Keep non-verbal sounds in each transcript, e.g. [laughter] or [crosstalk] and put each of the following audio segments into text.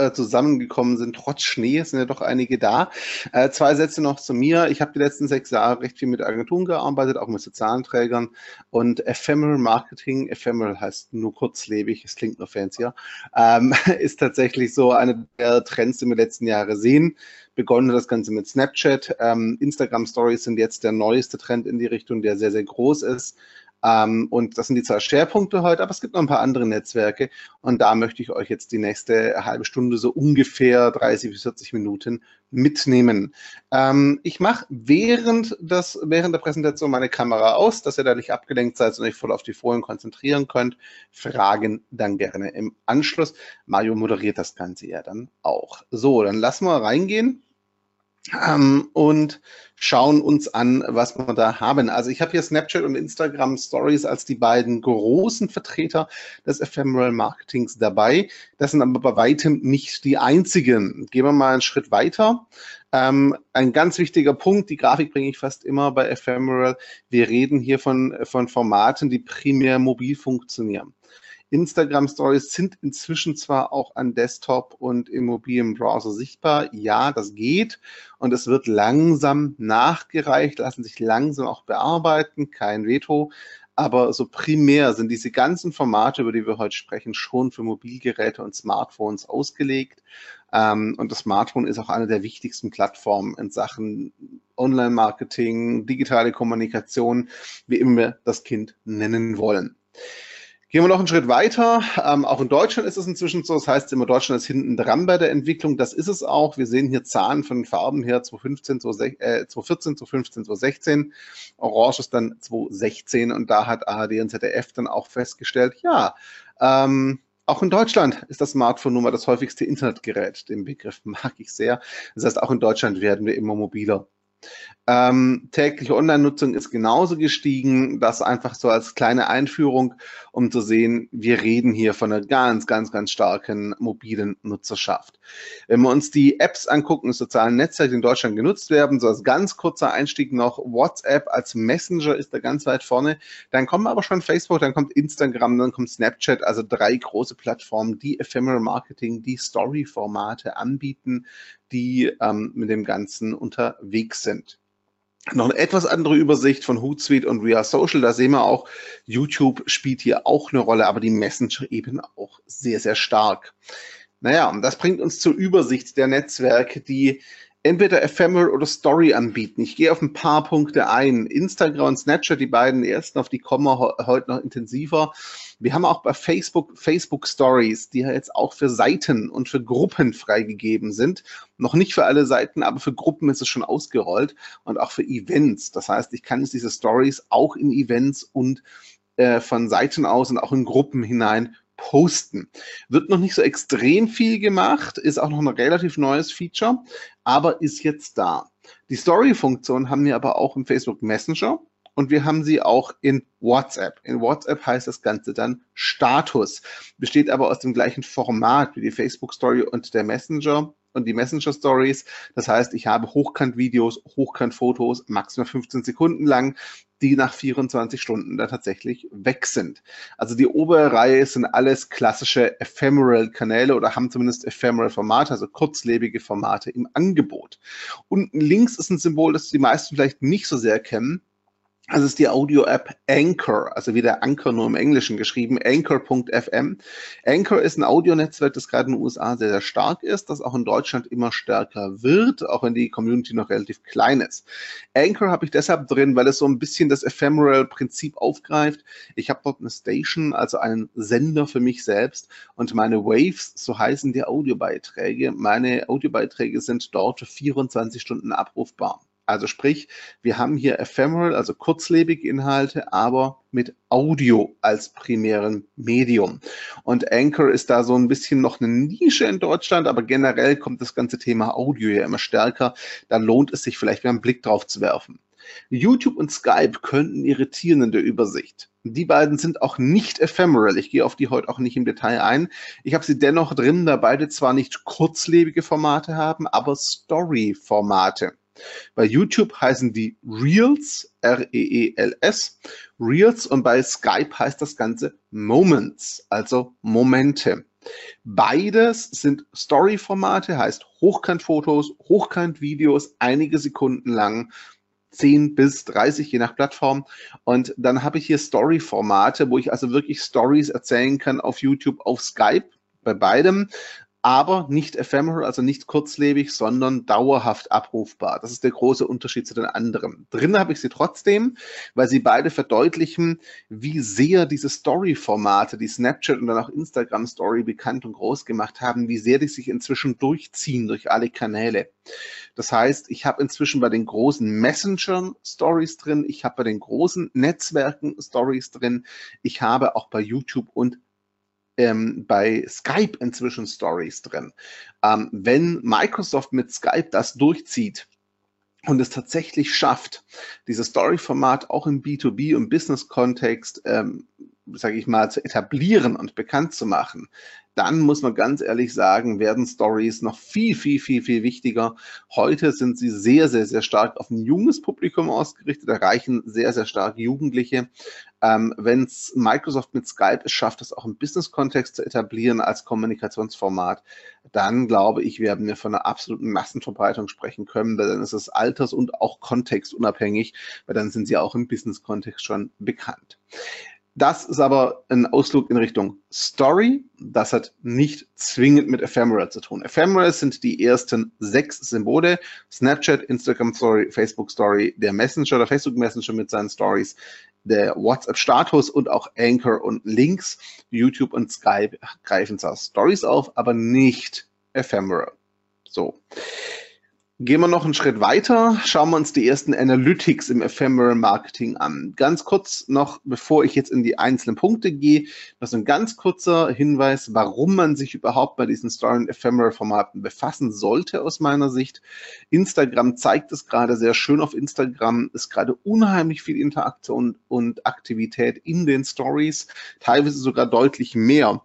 Äh, zusammengekommen sind, trotz Schnee, sind ja doch einige da. Äh, zwei Sätze noch zu mir. Ich habe die letzten sechs Jahre recht viel mit Agenturen gearbeitet, auch mit sozialen Trägern und Ephemeral Marketing, Ephemeral heißt nur kurzlebig, es klingt nur fancier, ähm, [laughs] ist tatsächlich so eine der Trends, die wir letzten Jahre sehen. Begonnen das Ganze mit Snapchat. Ähm, Instagram Stories sind jetzt der neueste Trend in die Richtung, der sehr, sehr groß ist. Ähm, und das sind die zwei Schwerpunkte heute, aber es gibt noch ein paar andere Netzwerke und da möchte ich euch jetzt die nächste halbe Stunde, so ungefähr 30 bis 40 Minuten mitnehmen. Ähm, ich mache während, während der Präsentation meine Kamera aus, dass ihr da nicht abgelenkt seid und euch voll auf die Folien konzentrieren könnt. Fragen dann gerne im Anschluss. Mario moderiert das Ganze ja dann auch. So, dann lassen wir reingehen ähm, und schauen uns an, was wir da haben. Also ich habe hier Snapchat und Instagram Stories als die beiden großen Vertreter des Ephemeral Marketings dabei. Das sind aber bei weitem nicht die einzigen. Gehen wir mal einen Schritt weiter. Ähm, ein ganz wichtiger Punkt, die Grafik bringe ich fast immer bei Ephemeral. Wir reden hier von, von Formaten, die primär mobil funktionieren. Instagram Stories sind inzwischen zwar auch an Desktop und im mobilen Browser sichtbar. Ja, das geht. Und es wird langsam nachgereicht, lassen sich langsam auch bearbeiten. Kein Veto. Aber so primär sind diese ganzen Formate, über die wir heute sprechen, schon für Mobilgeräte und Smartphones ausgelegt. Ähm, und das Smartphone ist auch eine der wichtigsten Plattformen in Sachen Online-Marketing, digitale Kommunikation, wie immer wir das Kind nennen wollen. Gehen wir noch einen Schritt weiter. Ähm, auch in Deutschland ist es inzwischen so. Das heißt immer, Deutschland ist hinten dran bei der Entwicklung. Das ist es auch. Wir sehen hier Zahlen von Farben her 2015, 2014, 2015, 2016. Orange ist dann 2016 und da hat ARD und ZDF dann auch festgestellt, ja, ähm, auch in Deutschland ist das Smartphone nun mal das häufigste Internetgerät. Den Begriff mag ich sehr. Das heißt, auch in Deutschland werden wir immer mobiler. Ähm, tägliche Online-Nutzung ist genauso gestiegen. Das einfach so als kleine Einführung, um zu sehen, wir reden hier von einer ganz, ganz, ganz starken mobilen Nutzerschaft. Wenn wir uns die Apps angucken, die sozialen Netzwerke in Deutschland genutzt werden, so als ganz kurzer Einstieg noch WhatsApp als Messenger ist da ganz weit vorne. Dann kommen aber schon Facebook, dann kommt Instagram, dann kommt Snapchat, also drei große Plattformen, die Ephemeral Marketing, die Story-Formate anbieten, die ähm, mit dem Ganzen unterwegs sind. Noch eine etwas andere Übersicht von Hootsuite und We Social. Da sehen wir auch, YouTube spielt hier auch eine Rolle, aber die Messenger eben auch sehr, sehr stark. Naja, und das bringt uns zur Übersicht der Netzwerke, die entweder Ephemeral oder Story anbieten. Ich gehe auf ein paar Punkte ein. Instagram und Snapchat, die beiden ersten, auf die kommen wir heute noch intensiver. Wir haben auch bei Facebook Facebook Stories, die ja jetzt auch für Seiten und für Gruppen freigegeben sind. Noch nicht für alle Seiten, aber für Gruppen ist es schon ausgerollt und auch für Events. Das heißt, ich kann jetzt diese Stories auch in Events und äh, von Seiten aus und auch in Gruppen hinein posten. Wird noch nicht so extrem viel gemacht, ist auch noch ein relativ neues Feature, aber ist jetzt da. Die Story-Funktion haben wir aber auch im Facebook Messenger und wir haben sie auch in WhatsApp. In WhatsApp heißt das Ganze dann Status, besteht aber aus dem gleichen Format wie die Facebook Story und der Messenger und die Messenger Stories. Das heißt, ich habe Hochkant-Videos, Hochkant-Fotos, maximal 15 Sekunden lang, die nach 24 Stunden da tatsächlich weg sind. Also die obere Reihe sind alles klassische Ephemeral-Kanäle oder haben zumindest Ephemeral-Formate, also kurzlebige Formate im Angebot. Unten links ist ein Symbol, das die meisten vielleicht nicht so sehr kennen. Das ist die Audio-App Anchor, also wie der Anchor nur im Englischen geschrieben, anchor.fm. Anchor ist ein Audionetzwerk, das gerade in den USA sehr, sehr stark ist, das auch in Deutschland immer stärker wird, auch wenn die Community noch relativ klein ist. Anchor habe ich deshalb drin, weil es so ein bisschen das Ephemeral-Prinzip aufgreift. Ich habe dort eine Station, also einen Sender für mich selbst und meine Waves, so heißen die Audiobeiträge. Meine Audiobeiträge sind dort für 24 Stunden abrufbar. Also sprich, wir haben hier ephemeral, also kurzlebige Inhalte, aber mit Audio als primären Medium. Und Anchor ist da so ein bisschen noch eine Nische in Deutschland, aber generell kommt das ganze Thema Audio ja immer stärker. Da lohnt es sich vielleicht mal einen Blick drauf zu werfen. YouTube und Skype könnten irritieren in der Übersicht. Die beiden sind auch nicht ephemeral. Ich gehe auf die heute auch nicht im Detail ein. Ich habe sie dennoch drin, da beide zwar nicht kurzlebige Formate haben, aber Story-Formate. Bei YouTube heißen die Reels, R-E-E-L-S, Reels und bei Skype heißt das Ganze Moments, also Momente. Beides sind Story-Formate, heißt Hochkant-Fotos, Hochkant-Videos, einige Sekunden lang 10 bis 30, je nach Plattform. Und dann habe ich hier Story-Formate, wo ich also wirklich Stories erzählen kann auf YouTube, auf Skype, bei beidem aber nicht ephemeral, also nicht kurzlebig, sondern dauerhaft abrufbar. Das ist der große Unterschied zu den anderen. Drin habe ich sie trotzdem, weil sie beide verdeutlichen, wie sehr diese Story-Formate, die Snapchat und dann auch Instagram Story bekannt und groß gemacht haben, wie sehr die sich inzwischen durchziehen durch alle Kanäle. Das heißt, ich habe inzwischen bei den großen Messengern Stories drin, ich habe bei den großen Netzwerken Stories drin, ich habe auch bei YouTube und ähm, bei Skype inzwischen Stories drin. Ähm, wenn Microsoft mit Skype das durchzieht, und es tatsächlich schafft, dieses Story-Format auch im B2B- und Business-Kontext, ähm, sage ich mal, zu etablieren und bekannt zu machen, dann muss man ganz ehrlich sagen, werden Stories noch viel, viel, viel, viel wichtiger. Heute sind sie sehr, sehr, sehr stark auf ein junges Publikum ausgerichtet, erreichen sehr, sehr stark Jugendliche. Ähm, Wenn es Microsoft mit Skype es schafft, das auch im Business-Kontext zu etablieren als Kommunikationsformat, dann glaube ich, werden wir von einer absoluten Massenverbreitung sprechen können, weil dann ist es alters- und auch kontextunabhängig, weil dann sind sie auch im Business-Kontext schon bekannt. Das ist aber ein Ausflug in Richtung Story. Das hat nicht zwingend mit Ephemeral zu tun. Ephemeral sind die ersten sechs Symbole. Snapchat, Instagram Story, Facebook Story, der Messenger, der Facebook Messenger mit seinen Stories, der WhatsApp-Status und auch Anchor und Links. YouTube und Skype greifen zwar Stories auf, aber nicht Ephemeral. So. Gehen wir noch einen Schritt weiter, schauen wir uns die ersten Analytics im Ephemeral Marketing an. Ganz kurz noch, bevor ich jetzt in die einzelnen Punkte gehe, noch so ein ganz kurzer Hinweis, warum man sich überhaupt bei diesen Story- und Ephemeral-Formaten befassen sollte aus meiner Sicht. Instagram zeigt es gerade sehr schön. Auf Instagram ist gerade unheimlich viel Interaktion und Aktivität in den Stories, teilweise sogar deutlich mehr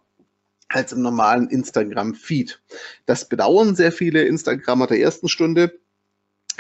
als im normalen Instagram-Feed. Das bedauern sehr viele Instagrammer der ersten Stunde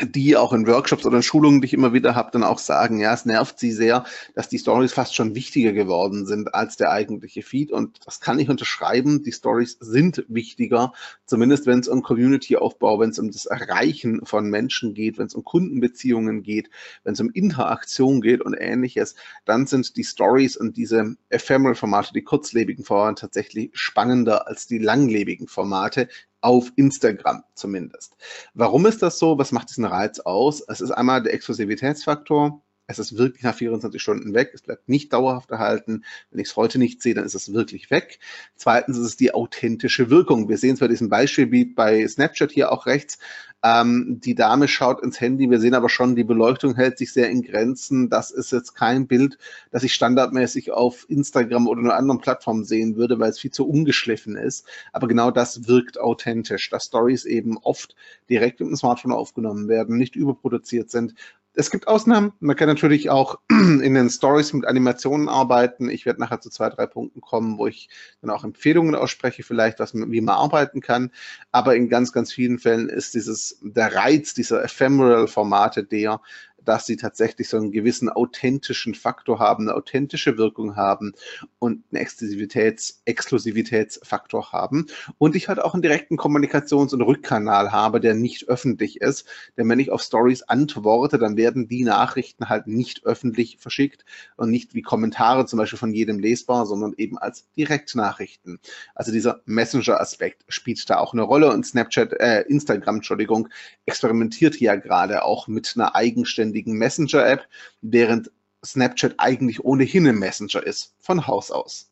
die auch in Workshops oder in Schulungen, die ich immer wieder habe, dann auch sagen, ja, es nervt sie sehr, dass die Stories fast schon wichtiger geworden sind als der eigentliche Feed. Und das kann ich unterschreiben. Die Stories sind wichtiger, zumindest wenn es um Community-Aufbau, wenn es um das Erreichen von Menschen geht, wenn es um Kundenbeziehungen geht, wenn es um Interaktion geht und ähnliches, dann sind die Stories und diese Ephemeral-Formate, die kurzlebigen Formate tatsächlich spannender als die langlebigen Formate, auf Instagram zumindest. Warum ist das so? Was macht diesen Reiz aus? Es ist einmal der Exklusivitätsfaktor. Es ist wirklich nach 24 Stunden weg. Es bleibt nicht dauerhaft erhalten. Wenn ich es heute nicht sehe, dann ist es wirklich weg. Zweitens ist es die authentische Wirkung. Wir sehen es bei diesem Beispiel wie bei Snapchat hier auch rechts. Ähm, die Dame schaut ins Handy. Wir sehen aber schon, die Beleuchtung hält sich sehr in Grenzen. Das ist jetzt kein Bild, das ich standardmäßig auf Instagram oder einer anderen Plattform sehen würde, weil es viel zu ungeschliffen ist. Aber genau das wirkt authentisch, dass Stories eben oft direkt mit dem Smartphone aufgenommen werden, nicht überproduziert sind es gibt Ausnahmen. Man kann natürlich auch [clears throat] in den Stories mit Animationen arbeiten. Ich werde nachher zu zwei, drei Punkten kommen, wo ich dann auch Empfehlungen ausspreche, vielleicht, was man, wie man arbeiten kann. Aber in ganz, ganz vielen Fällen ist dieses, der Reiz dieser Ephemeral-Formate der, dass sie tatsächlich so einen gewissen authentischen Faktor haben, eine authentische Wirkung haben und einen Exklusivitäts Exklusivitätsfaktor haben. Und ich halt auch einen direkten Kommunikations- und Rückkanal habe, der nicht öffentlich ist. Denn wenn ich auf Stories antworte, dann werden die Nachrichten halt nicht öffentlich verschickt und nicht wie Kommentare zum Beispiel von jedem lesbar, sondern eben als Direktnachrichten. Also dieser Messenger-Aspekt spielt da auch eine Rolle und Snapchat, äh, Instagram, Entschuldigung, experimentiert ja gerade auch mit einer eigenständigen eigenständigen Messenger-App, während Snapchat eigentlich ohnehin ein Messenger ist, von Haus aus.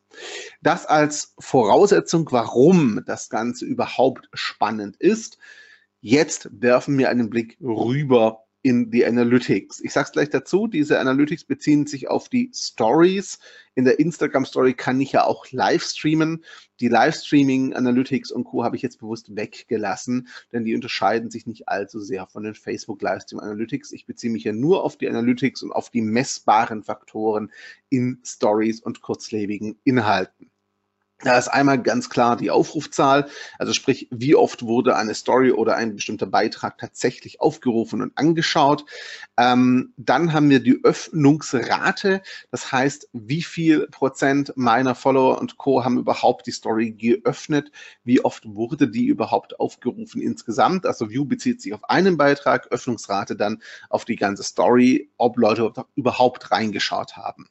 Das als Voraussetzung, warum das Ganze überhaupt spannend ist. Jetzt werfen wir einen Blick rüber in die Analytics. Ich sage es gleich dazu, diese Analytics beziehen sich auf die Stories. In der Instagram Story kann ich ja auch live streamen. Die Livestreaming Analytics und Co. habe ich jetzt bewusst weggelassen, denn die unterscheiden sich nicht allzu sehr von den Facebook Livestream Analytics. Ich beziehe mich ja nur auf die Analytics und auf die messbaren Faktoren in Stories und kurzlebigen Inhalten. Da ist einmal ganz klar die Aufrufzahl, also sprich, wie oft wurde eine Story oder ein bestimmter Beitrag tatsächlich aufgerufen und angeschaut. Ähm, dann haben wir die Öffnungsrate, das heißt, wie viel Prozent meiner Follower und Co. haben überhaupt die Story geöffnet, wie oft wurde die überhaupt aufgerufen insgesamt. Also View bezieht sich auf einen Beitrag, Öffnungsrate dann auf die ganze Story, ob Leute überhaupt reingeschaut haben.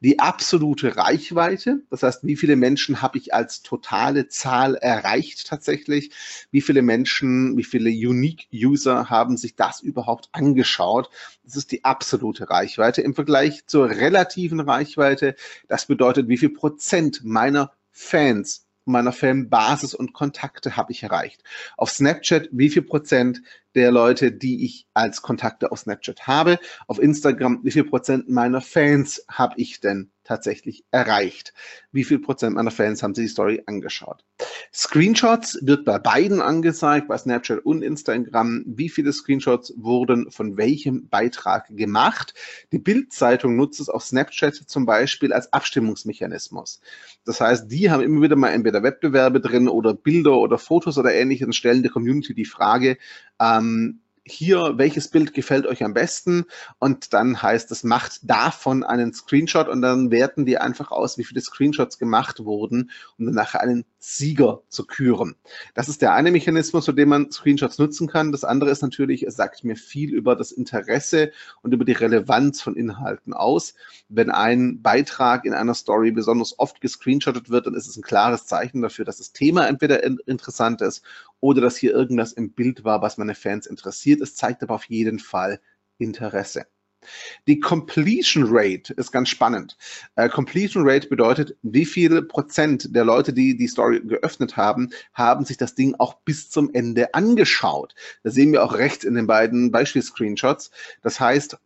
Die absolute Reichweite, das heißt, wie viele Menschen habe ich als totale Zahl erreicht tatsächlich? Wie viele Menschen, wie viele Unique User haben sich das überhaupt angeschaut? Das ist die absolute Reichweite im Vergleich zur relativen Reichweite. Das bedeutet, wie viel Prozent meiner Fans meiner Fanbasis und Kontakte habe ich erreicht. Auf Snapchat, wie viel Prozent der Leute, die ich als Kontakte auf Snapchat habe. Auf Instagram, wie viel Prozent meiner Fans habe ich denn tatsächlich erreicht? Wie viel Prozent meiner Fans haben sich die Story angeschaut? Screenshots wird bei beiden angezeigt, bei Snapchat und Instagram. Wie viele Screenshots wurden von welchem Beitrag gemacht? Die Bildzeitung nutzt es auf Snapchat zum Beispiel als Abstimmungsmechanismus. Das heißt, die haben immer wieder mal entweder Wettbewerbe drin oder Bilder oder Fotos oder ähnliches und stellen der Community die Frage, ähm, hier, welches Bild gefällt euch am besten? Und dann heißt es, macht davon einen Screenshot und dann werten die einfach aus, wie viele Screenshots gemacht wurden, um dann nachher einen Sieger zu küren. Das ist der eine Mechanismus, für den man Screenshots nutzen kann. Das andere ist natürlich, es sagt mir viel über das Interesse und über die Relevanz von Inhalten aus. Wenn ein Beitrag in einer Story besonders oft gescreenshottet wird, dann ist es ein klares Zeichen dafür, dass das Thema entweder interessant ist oder dass hier irgendwas im Bild war, was meine Fans interessiert. Es zeigt aber auf jeden Fall Interesse. Die Completion Rate ist ganz spannend. Äh, Completion Rate bedeutet, wie viel Prozent der Leute, die die Story geöffnet haben, haben sich das Ding auch bis zum Ende angeschaut. Das sehen wir auch rechts in den beiden Beispiel-Screenshots. Das heißt,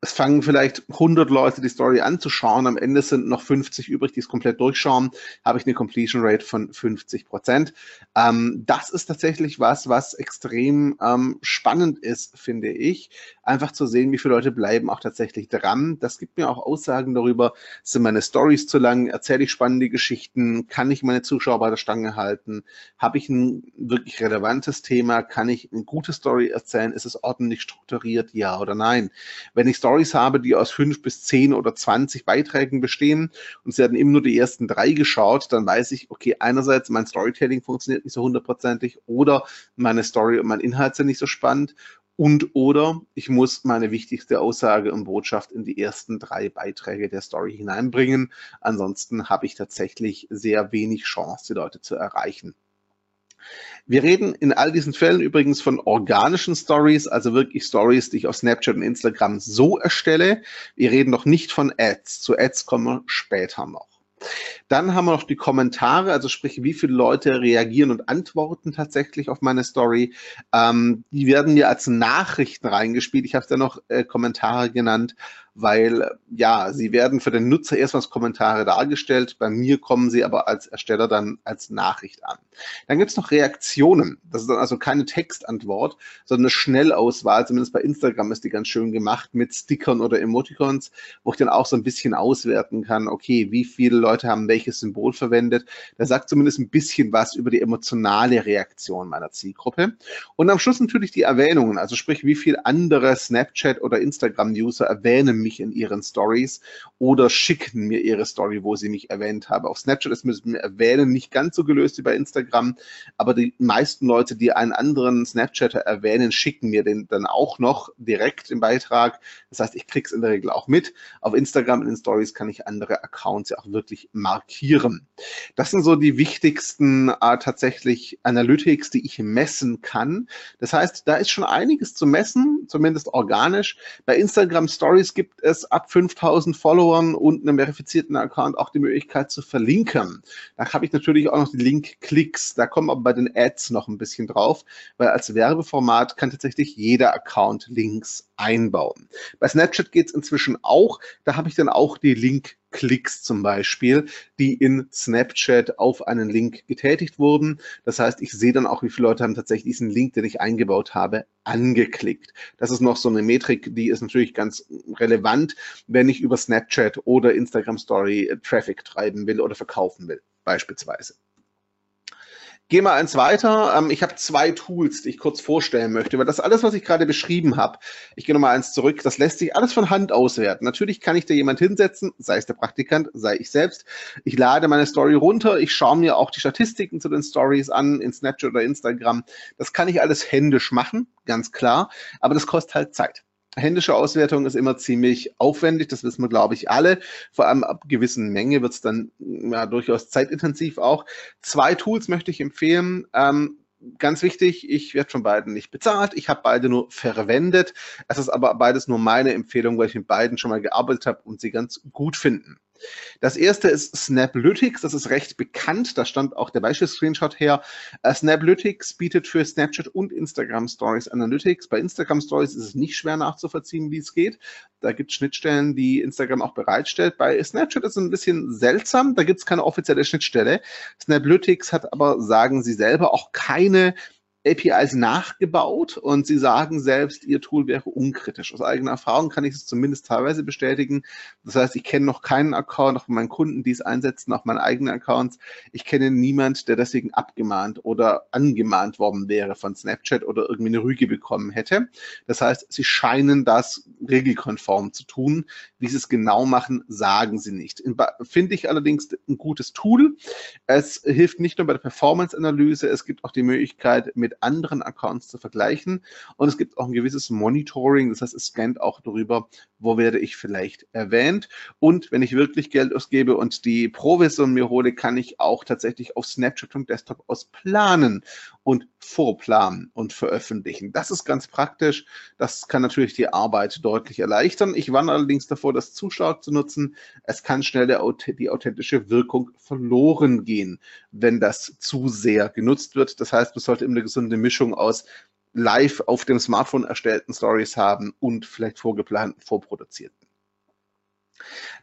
es fangen vielleicht 100 Leute die Story anzuschauen, am Ende sind noch 50 übrig, die es komplett durchschauen, habe ich eine Completion Rate von 50 Prozent. Ähm, das ist tatsächlich was, was extrem ähm, spannend ist, finde ich, einfach zu sehen, wie viele Leute bleiben auch tatsächlich dran. Das gibt mir auch Aussagen darüber, sind meine Stories zu lang, erzähle ich spannende Geschichten, kann ich meine Zuschauer bei der Stange halten, habe ich ein wirklich relevantes Thema, kann ich eine gute Story erzählen, ist es ordentlich strukturiert, ja oder nein. Wenn ich Stories habe, die aus fünf bis zehn oder zwanzig Beiträgen bestehen und es werden eben nur die ersten drei geschaut, dann weiß ich, okay, einerseits mein Storytelling funktioniert nicht so hundertprozentig oder meine Story und mein Inhalt sind nicht so spannend und oder ich muss meine wichtigste Aussage und Botschaft in die ersten drei Beiträge der Story hineinbringen. Ansonsten habe ich tatsächlich sehr wenig Chance, die Leute zu erreichen. Wir reden in all diesen Fällen übrigens von organischen Stories, also wirklich Stories, die ich auf Snapchat und Instagram so erstelle. Wir reden noch nicht von Ads. Zu Ads kommen wir später noch. Dann haben wir noch die Kommentare, also sprich, wie viele Leute reagieren und antworten tatsächlich auf meine Story. Ähm, die werden mir als Nachrichten reingespielt. Ich habe es ja noch äh, Kommentare genannt weil ja, sie werden für den Nutzer erstmal als Kommentare dargestellt, bei mir kommen sie aber als Ersteller dann als Nachricht an. Dann gibt es noch Reaktionen. Das ist dann also keine Textantwort, sondern eine Schnellauswahl, zumindest bei Instagram ist die ganz schön gemacht mit Stickern oder Emoticons, wo ich dann auch so ein bisschen auswerten kann, okay, wie viele Leute haben welches Symbol verwendet. Da sagt zumindest ein bisschen was über die emotionale Reaktion meiner Zielgruppe. Und am Schluss natürlich die Erwähnungen, also sprich, wie viele andere Snapchat oder Instagram-User erwähnen mich in ihren Stories oder schicken mir ihre Story, wo sie mich erwähnt haben. Auf Snapchat ist mit Erwähnen nicht ganz so gelöst wie bei Instagram, aber die meisten Leute, die einen anderen Snapchatter erwähnen, schicken mir den dann auch noch direkt im Beitrag. Das heißt, ich krieg's in der Regel auch mit. Auf Instagram in den Stories kann ich andere Accounts ja auch wirklich markieren. Das sind so die wichtigsten äh, tatsächlich Analytics, die ich messen kann. Das heißt, da ist schon einiges zu messen, zumindest organisch. Bei Instagram Stories gibt gibt es ab 5000 Followern und einem verifizierten Account auch die Möglichkeit zu verlinken. Da habe ich natürlich auch noch die Link-Klicks. Da kommen aber bei den Ads noch ein bisschen drauf, weil als Werbeformat kann tatsächlich jeder Account Links einbauen. Bei Snapchat geht es inzwischen auch. Da habe ich dann auch die Link Klicks zum Beispiel, die in Snapchat auf einen Link getätigt wurden. Das heißt, ich sehe dann auch, wie viele Leute haben tatsächlich diesen Link, den ich eingebaut habe, angeklickt. Das ist noch so eine Metrik, die ist natürlich ganz relevant, wenn ich über Snapchat oder Instagram Story Traffic treiben will oder verkaufen will, beispielsweise. Geh mal eins weiter. Ähm, ich habe zwei Tools, die ich kurz vorstellen möchte, weil das alles, was ich gerade beschrieben habe, ich gehe nochmal eins zurück, das lässt sich alles von Hand auswerten. Natürlich kann ich da jemand hinsetzen, sei es der Praktikant, sei ich selbst. Ich lade meine Story runter, ich schaue mir auch die Statistiken zu den Stories an in Snapchat oder Instagram. Das kann ich alles händisch machen, ganz klar, aber das kostet halt Zeit händische Auswertung ist immer ziemlich aufwendig, das wissen wir, glaube ich, alle. Vor allem ab gewissen Menge wird es dann ja, durchaus zeitintensiv auch. Zwei Tools möchte ich empfehlen. Ähm, ganz wichtig, ich werde von beiden nicht bezahlt. Ich habe beide nur verwendet. Es ist aber beides nur meine Empfehlung, weil ich mit beiden schon mal gearbeitet habe und sie ganz gut finden. Das erste ist Snaplytics, das ist recht bekannt, da stand auch der Beispiel-Screenshot her. Uh, Snaplytics bietet für Snapchat und Instagram Stories Analytics. Bei Instagram Stories ist es nicht schwer nachzuvollziehen, wie es geht. Da gibt es Schnittstellen, die Instagram auch bereitstellt. Bei Snapchat ist es ein bisschen seltsam, da gibt es keine offizielle Schnittstelle. Snaplytics hat aber, sagen sie selber, auch keine APIs nachgebaut und sie sagen selbst, ihr Tool wäre unkritisch. Aus eigener Erfahrung kann ich es zumindest teilweise bestätigen. Das heißt, ich kenne noch keinen Account, auch von meinen Kunden, die es einsetzen, auch meine eigenen Accounts. Ich kenne niemand, der deswegen abgemahnt oder angemahnt worden wäre von Snapchat oder irgendwie eine Rüge bekommen hätte. Das heißt, sie scheinen das regelkonform zu tun. Wie sie es genau machen, sagen sie nicht. Finde ich allerdings ein gutes Tool. Es hilft nicht nur bei der Performance-Analyse, es gibt auch die Möglichkeit, mit anderen Accounts zu vergleichen. Und es gibt auch ein gewisses Monitoring, das heißt, es scannt auch darüber, wo werde ich vielleicht erwähnt. Und wenn ich wirklich Geld ausgebe und die Provision mir hole, kann ich auch tatsächlich auf Snapchat und Desktop aus planen und vorplanen und veröffentlichen. Das ist ganz praktisch. Das kann natürlich die Arbeit deutlich erleichtern. Ich warne allerdings davor, das zu stark zu nutzen. Es kann schnell der, die authentische Wirkung verloren gehen, wenn das zu sehr genutzt wird. Das heißt, man sollte immer eine gesunde Mischung aus live auf dem Smartphone erstellten Stories haben und vielleicht vorgeplanten, vorproduzierten.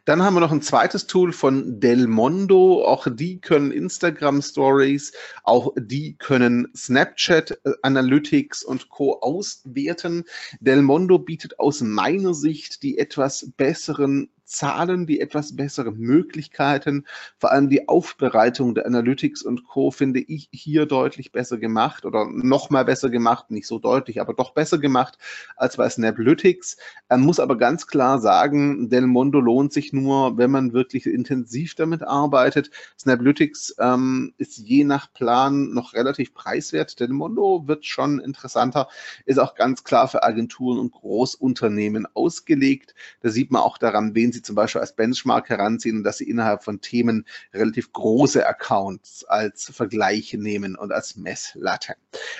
Dann haben wir noch ein zweites Tool von Delmondo. Auch die können Instagram Stories, auch die können Snapchat äh, Analytics und Co. auswerten. Delmondo bietet aus meiner Sicht die etwas besseren Zahlen, die etwas bessere Möglichkeiten, vor allem die Aufbereitung der Analytics und Co. finde ich hier deutlich besser gemacht oder noch mal besser gemacht, nicht so deutlich, aber doch besser gemacht als bei Snaplytics. Man muss aber ganz klar sagen, Del Mondo lohnt sich nur, wenn man wirklich intensiv damit arbeitet. Snaplytics ähm, ist je nach Plan noch relativ preiswert. Del Mondo wird schon interessanter, ist auch ganz klar für Agenturen und Großunternehmen ausgelegt. Da sieht man auch daran, wen sie zum Beispiel als Benchmark heranziehen und dass sie innerhalb von Themen relativ große Accounts als Vergleich nehmen und als Messlatte.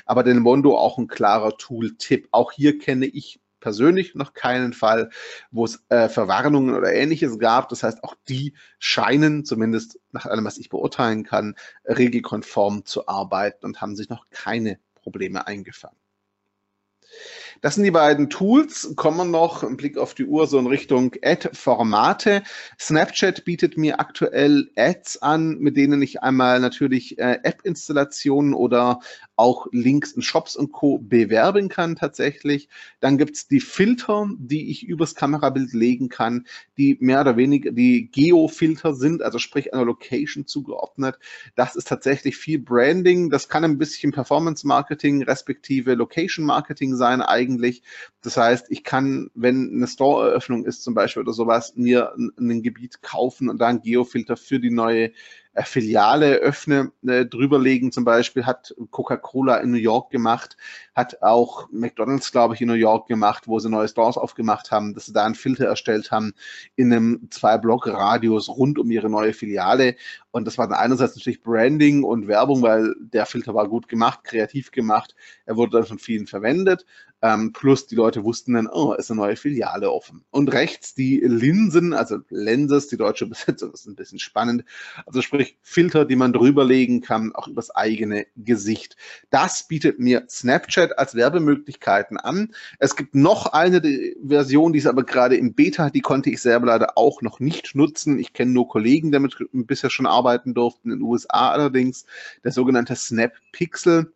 Aber den Mondo auch ein klarer Tool-Tipp. Auch hier kenne ich persönlich noch keinen Fall, wo es äh, Verwarnungen oder ähnliches gab. Das heißt, auch die scheinen, zumindest nach allem, was ich beurteilen kann, regelkonform zu arbeiten und haben sich noch keine Probleme eingefangen. Das sind die beiden Tools. Kommen wir noch, ein Blick auf die Uhr, so in Richtung Ad-Formate. Snapchat bietet mir aktuell Ads an, mit denen ich einmal natürlich äh, App-Installationen oder auch Links in Shops und Co. bewerben kann tatsächlich. Dann gibt's die Filter, die ich übers Kamerabild legen kann, die mehr oder weniger die Geo-Filter sind, also sprich einer Location zugeordnet. Das ist tatsächlich viel Branding. Das kann ein bisschen Performance-Marketing respektive Location-Marketing sein eigentlich. Das heißt, ich kann, wenn eine Store-Eröffnung ist zum Beispiel oder sowas, mir ein, ein Gebiet kaufen und da einen Geofilter für die neue Filiale öffne, äh, drüberlegen zum Beispiel, hat Coca-Cola in New York gemacht, hat auch McDonalds, glaube ich, in New York gemacht, wo sie neue Stores aufgemacht haben, dass sie da einen Filter erstellt haben in einem Zwei-Block-Radius rund um ihre neue Filiale. Und das war dann einerseits natürlich Branding und Werbung, weil der Filter war gut gemacht, kreativ gemacht. Er wurde dann von vielen verwendet. Ähm, plus die Leute wussten dann, oh, ist eine neue Filiale offen. Und rechts die Linsen, also Lenses, die deutsche Besetzung ist ein bisschen spannend. Also sprich Filter, die man drüberlegen kann, auch übers eigene Gesicht. Das bietet mir Snapchat als Werbemöglichkeiten an. Es gibt noch eine Version, die ist aber gerade im Beta, die konnte ich selber leider auch noch nicht nutzen. Ich kenne nur Kollegen, die damit bisher schon arbeiten durften, in den USA allerdings. Der sogenannte Snap Pixel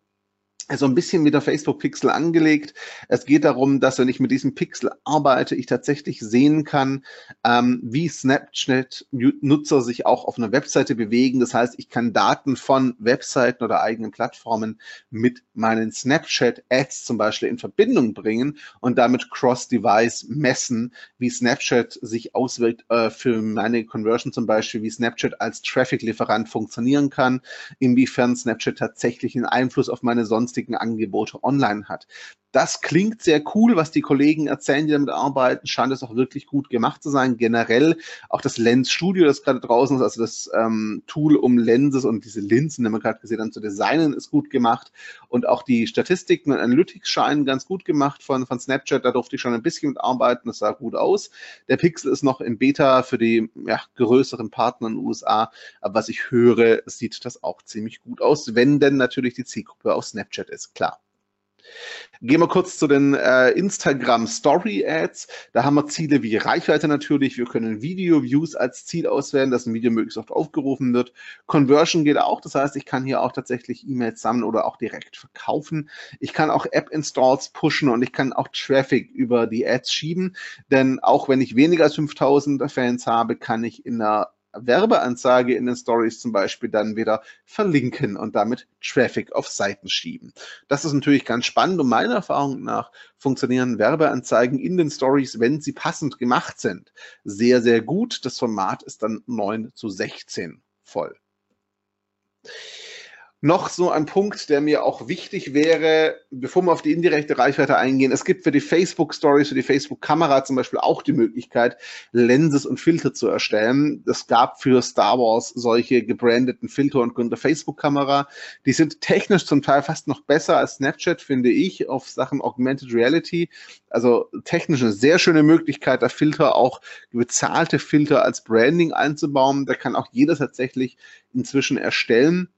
so ein bisschen mit der Facebook-Pixel angelegt. Es geht darum, dass wenn ich mit diesem Pixel arbeite, ich tatsächlich sehen kann, ähm, wie Snapchat-Nutzer sich auch auf einer Webseite bewegen. Das heißt, ich kann Daten von Webseiten oder eigenen Plattformen mit meinen Snapchat-Ads zum Beispiel in Verbindung bringen und damit Cross-Device messen, wie Snapchat sich auswirkt äh, für meine Conversion zum Beispiel, wie Snapchat als Traffic-Lieferant funktionieren kann, inwiefern Snapchat tatsächlich einen Einfluss auf meine sonstigen Angebote online hat. Das klingt sehr cool, was die Kollegen erzählen, die damit arbeiten. Scheint es auch wirklich gut gemacht zu sein. Generell auch das Lens Studio, das gerade draußen ist, also das ähm, Tool, um Lenses und diese Linsen, die wir gerade gesehen haben, zu designen, ist gut gemacht. Und auch die Statistiken und Analytics scheinen ganz gut gemacht von, von Snapchat. Da durfte ich schon ein bisschen mit arbeiten. Das sah gut aus. Der Pixel ist noch im Beta für die ja, größeren Partner in den USA. Aber was ich höre, sieht das auch ziemlich gut aus, wenn denn natürlich die Zielgruppe auf Snapchat ist, klar. Gehen wir kurz zu den äh, Instagram Story Ads. Da haben wir Ziele wie Reichweite natürlich. Wir können Video Views als Ziel auswählen, dass ein Video möglichst oft aufgerufen wird. Conversion geht auch. Das heißt, ich kann hier auch tatsächlich E-Mails sammeln oder auch direkt verkaufen. Ich kann auch App Installs pushen und ich kann auch Traffic über die Ads schieben. Denn auch wenn ich weniger als 5000 Fans habe, kann ich in einer Werbeanzeige in den Stories zum Beispiel dann wieder verlinken und damit Traffic auf Seiten schieben. Das ist natürlich ganz spannend und meiner Erfahrung nach funktionieren Werbeanzeigen in den Stories, wenn sie passend gemacht sind, sehr, sehr gut. Das Format ist dann 9 zu 16 voll noch so ein Punkt, der mir auch wichtig wäre, bevor wir auf die indirekte Reichweite eingehen. Es gibt für die Facebook Stories, für die Facebook Kamera zum Beispiel auch die Möglichkeit, Lenses und Filter zu erstellen. Es gab für Star Wars solche gebrandeten Filter und der Facebook Kamera. Die sind technisch zum Teil fast noch besser als Snapchat, finde ich, auf Sachen Augmented Reality. Also technisch eine sehr schöne Möglichkeit, da Filter auch bezahlte Filter als Branding einzubauen. Da kann auch jeder tatsächlich inzwischen erstellen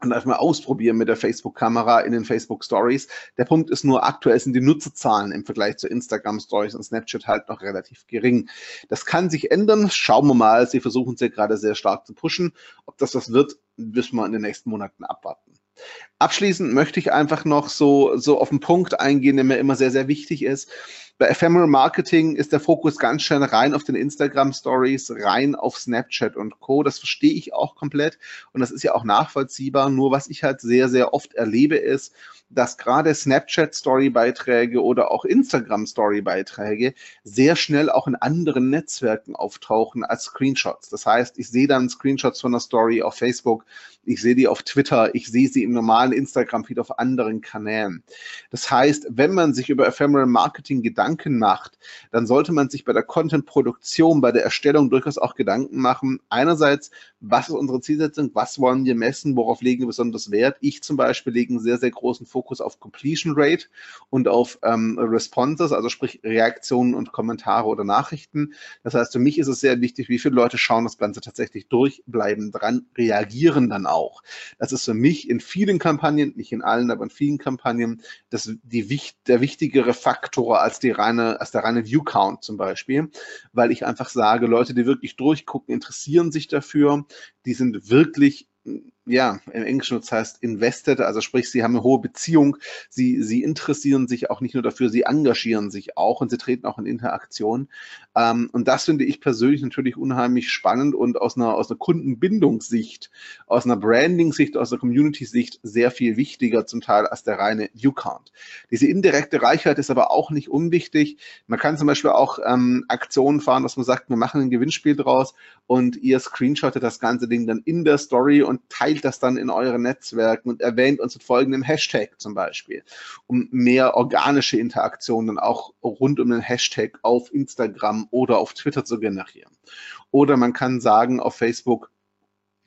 und einfach mal ausprobieren mit der Facebook-Kamera in den Facebook Stories. Der Punkt ist nur, aktuell sind die Nutzerzahlen im Vergleich zu Instagram Stories und Snapchat halt noch relativ gering. Das kann sich ändern. Schauen wir mal. Sie versuchen es ja gerade sehr stark zu pushen. Ob das was wird, müssen wir in den nächsten Monaten abwarten. Abschließend möchte ich einfach noch so, so auf den Punkt eingehen, der mir immer sehr, sehr wichtig ist. Bei Ephemeral Marketing ist der Fokus ganz schön rein auf den Instagram Stories, rein auf Snapchat und Co. Das verstehe ich auch komplett und das ist ja auch nachvollziehbar. Nur was ich halt sehr, sehr oft erlebe ist, dass gerade Snapchat-Story-Beiträge oder auch Instagram-Story-Beiträge sehr schnell auch in anderen Netzwerken auftauchen als Screenshots. Das heißt, ich sehe dann Screenshots von einer Story auf Facebook, ich sehe die auf Twitter, ich sehe sie im normalen Instagram-Feed auf anderen Kanälen. Das heißt, wenn man sich über Ephemeral Marketing Gedanken macht, dann sollte man sich bei der Content-Produktion, bei der Erstellung durchaus auch Gedanken machen. Einerseits, was ist unsere Zielsetzung, was wollen wir messen, worauf legen wir besonders Wert? Ich zum Beispiel lege einen sehr, sehr großen Fokus Fokus auf Completion Rate und auf ähm, Responses, also sprich Reaktionen und Kommentare oder Nachrichten. Das heißt, für mich ist es sehr wichtig, wie viele Leute schauen das Ganze tatsächlich durch, bleiben dran, reagieren dann auch. Das ist für mich in vielen Kampagnen, nicht in allen, aber in vielen Kampagnen, das, die, der wichtigere Faktor als, die reine, als der reine View Count zum Beispiel, weil ich einfach sage, Leute, die wirklich durchgucken, interessieren sich dafür, die sind wirklich ja, im Englischen das heißt invested, also sprich, sie haben eine hohe Beziehung, sie, sie interessieren sich auch nicht nur dafür, sie engagieren sich auch und sie treten auch in Interaktion. Ähm, und das finde ich persönlich natürlich unheimlich spannend und aus einer, aus einer Kundenbindungssicht, aus einer Branding-Sicht, aus einer Community-Sicht sehr viel wichtiger zum Teil als der reine View-Count. Diese indirekte Reichweite ist aber auch nicht unwichtig. Man kann zum Beispiel auch ähm, Aktionen fahren, dass man sagt, wir machen ein Gewinnspiel draus und ihr screenshottet das ganze Ding dann in der Story und teilt teilt das dann in euren Netzwerken und erwähnt uns mit folgendem Hashtag zum Beispiel, um mehr organische Interaktionen auch rund um den Hashtag auf Instagram oder auf Twitter zu generieren. Oder man kann sagen auf Facebook,